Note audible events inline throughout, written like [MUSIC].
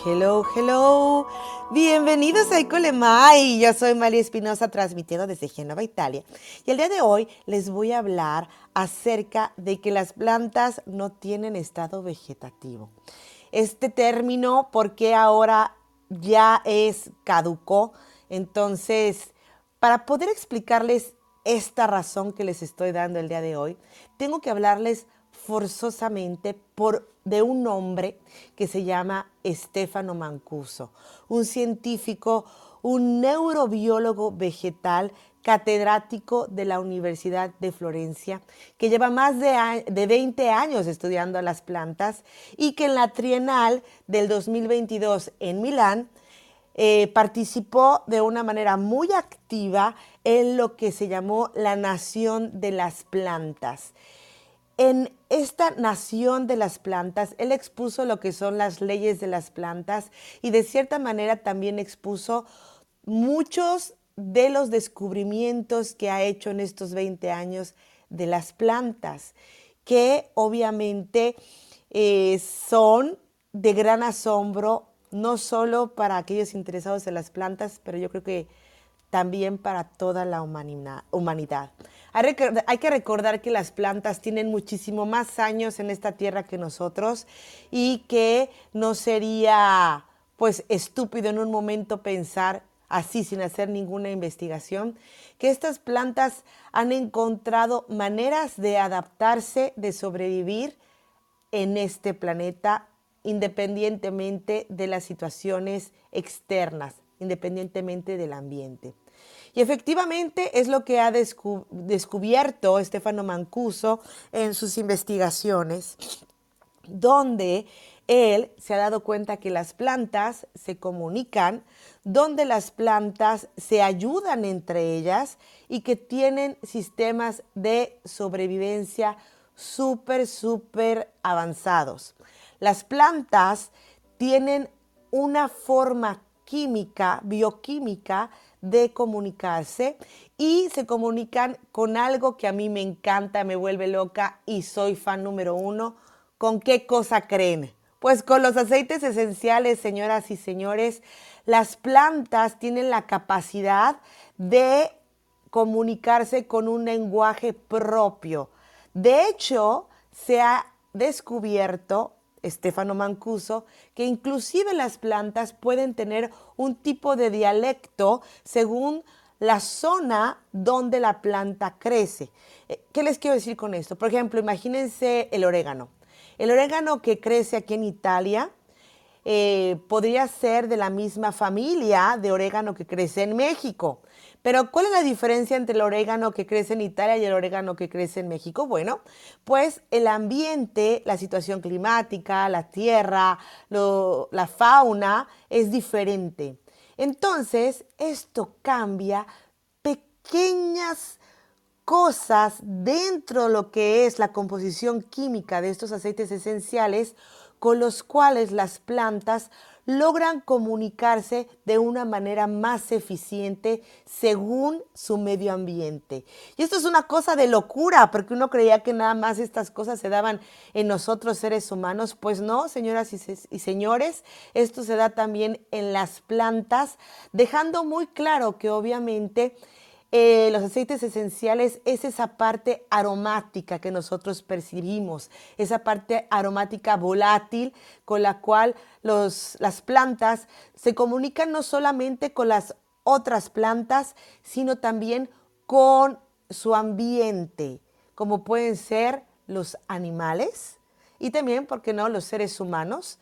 Hello, hello. Bienvenidos a Ecolemai. Yo soy María Espinosa transmitiendo desde Génova, Italia. Y el día de hoy les voy a hablar acerca de que las plantas no tienen estado vegetativo. Este término, porque ahora ya es caducó? Entonces, para poder explicarles esta razón que les estoy dando el día de hoy, tengo que hablarles forzosamente por, de un hombre que se llama Stefano Mancuso, un científico, un neurobiólogo vegetal catedrático de la Universidad de Florencia, que lleva más de, de, 20 años estudiando las plantas y que en la Trienal del 2022 en Milán eh, participó de una manera muy activa en lo que se llamó la Nación de las Plantas. En esta nación de las plantas, él expuso lo que son las leyes de las plantas y de cierta manera también expuso muchos de los descubrimientos que ha hecho en estos 20 años de las plantas, que obviamente eh, son de gran asombro, no solo para aquellos interesados en las plantas, pero yo creo que también para toda la humanidad. Hay que recordar que las plantas tienen muchísimo más años en esta tierra que nosotros y que no sería pues estúpido en un momento pensar así sin hacer ninguna investigación, que estas plantas han encontrado maneras de adaptarse, de sobrevivir en este planeta independientemente de las situaciones externas, independientemente del ambiente. Y efectivamente es lo que ha descubierto Estefano Mancuso en sus investigaciones, donde él se ha dado cuenta que las plantas se comunican, donde las plantas se ayudan entre ellas y que tienen sistemas de sobrevivencia súper, súper avanzados. Las plantas tienen una forma química, bioquímica, de comunicarse y se comunican con algo que a mí me encanta, me vuelve loca y soy fan número uno. ¿Con qué cosa creen? Pues con los aceites esenciales, señoras y señores, las plantas tienen la capacidad de comunicarse con un lenguaje propio. De hecho, se ha descubierto Estefano Mancuso, que inclusive las plantas pueden tener un tipo de dialecto según la zona donde la planta crece. Eh, ¿Qué les quiero decir con esto? Por ejemplo, imagínense el orégano. El orégano que crece aquí en Italia eh, podría ser de la misma familia de orégano que crece en México. Pero ¿cuál es la diferencia entre el orégano que crece en Italia y el orégano que crece en México? Bueno, pues el ambiente, la situación climática, la tierra, la fauna es diferente. Entonces, esto cambia pequeñas cosas dentro de lo que es la composición química de estos aceites esenciales con los cuales las plantas logran comunicarse de una manera más eficiente según su medio ambiente. Y esto es una cosa de locura, porque uno creía que nada más estas cosas se daban en nosotros seres humanos. Pues no, señoras y, señores, esto se da también en las plantas, dejando muy claro que obviamente eh, los aceites esenciales es esa parte aromática que nosotros percibimos, esa parte aromática volátil con la cual las plantas se comunican no solamente con las otras plantas, sino también con su ambiente, como pueden ser los animales y también, ¿por qué no?, los seres humanos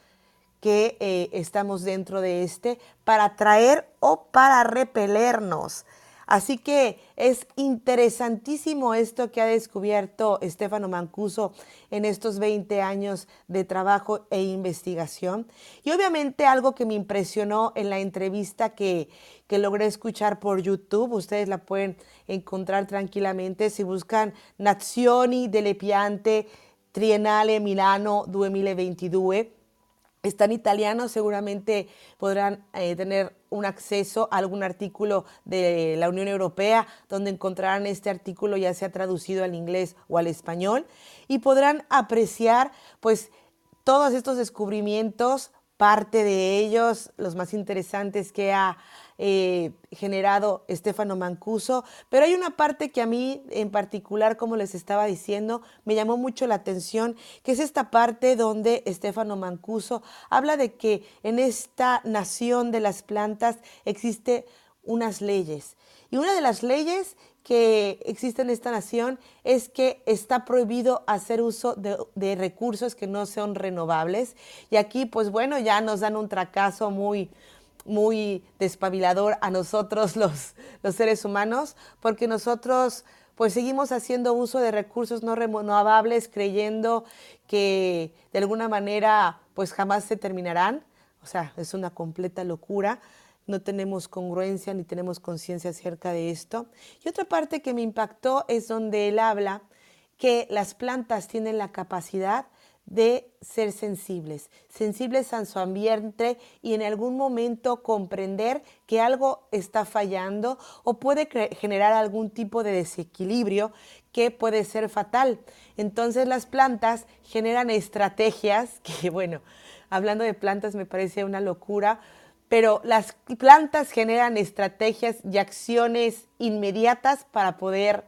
que eh, estamos dentro de este para atraer o para repelernos. Así que es interesantísimo esto que ha descubierto Estefano Mancuso en estos 20 años de trabajo e investigación. Y obviamente algo que me impresionó en la entrevista que, que logré escuchar por YouTube, ustedes la pueden encontrar tranquilamente si buscan Nazioni delle piante Triennale Milano 2022 está en italiano, seguramente podrán eh, tener un acceso a algún artículo de la Unión Europea donde encontrarán este artículo ya sea traducido al inglés o al español y podrán apreciar pues todos estos descubrimientos parte de ellos, los más interesantes que ha eh, generado Estefano Mancuso, pero hay una parte que a mí en particular, como les estaba diciendo, me llamó mucho la atención, que es esta parte donde Estefano Mancuso habla de que en esta nación de las plantas existe unas leyes. Y una de las leyes que existe en esta nación es que está prohibido hacer uso de, recursos que no sean renovables. Y aquí, pues bueno, ya nos dan un fracaso muy, muy despabilador a nosotros los, los seres humanos, porque nosotros pues seguimos haciendo uso de recursos no renovables creyendo que de alguna manera pues jamás se terminarán. O sea, es una completa locura no tenemos congruencia ni tenemos conciencia acerca de esto. Y otra parte que me impactó es donde él habla que las plantas tienen la capacidad de ser sensibles, sensibles a su ambiente y en algún momento comprender que algo está fallando o puede generar algún tipo de desequilibrio que puede ser fatal. Entonces las plantas generan estrategias [LAUGHS] que, bueno, hablando de plantas me parece una locura, pero las plantas generan estrategias y acciones inmediatas para poder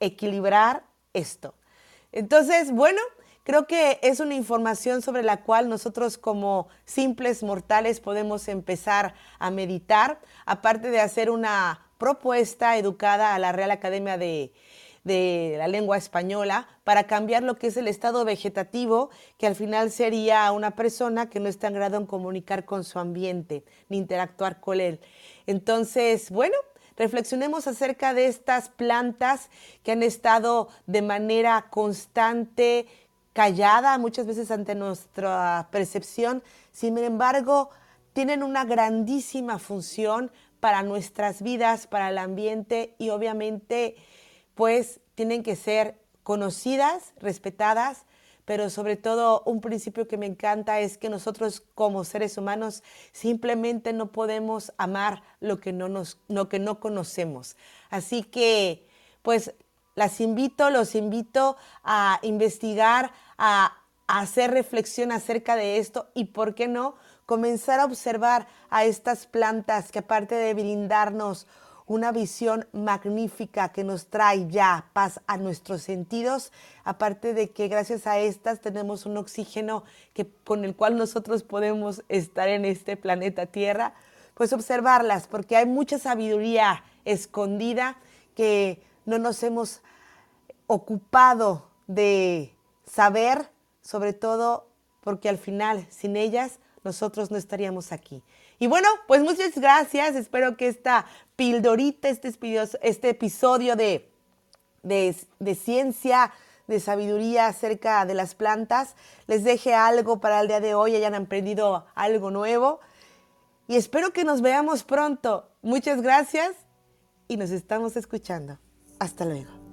equilibrar esto. Entonces, bueno, creo que es una información sobre la cual nosotros como simples mortales podemos empezar a meditar, aparte de hacer una propuesta educada a la Real Academia de, de la lengua española para cambiar lo que es el estado vegetativo, que al final sería una persona que no está en grado en comunicar con su ambiente ni interactuar con él. Entonces, bueno, reflexionemos acerca de estas plantas que han estado de manera constante, callada muchas veces ante nuestra percepción, sin embargo, tienen una grandísima función para nuestras vidas, para el ambiente y obviamente pues tienen que ser conocidas, respetadas, pero sobre todo un principio que me encanta es que nosotros como seres humanos simplemente no podemos amar lo que no, nos, lo que no conocemos. Así que, pues, las invito, los invito a investigar, a, hacer reflexión acerca de esto y, ¿por qué no?, comenzar a observar a estas plantas que aparte de brindarnos una visión magnífica que nos trae ya paz a nuestros sentidos, aparte de que gracias a estas tenemos un oxígeno que, con el cual nosotros podemos estar en este planeta Tierra, pues observarlas, porque hay mucha sabiduría escondida que no nos hemos ocupado de saber, sobre todo porque al final sin ellas nosotros no estaríamos aquí. Y bueno, pues muchas gracias. Espero que esta pildorita, este, este episodio de, de, ciencia, de sabiduría acerca de las plantas, les deje algo para el día de hoy, hayan aprendido algo nuevo. Y espero que nos veamos pronto. Muchas gracias y nos estamos escuchando. Hasta luego.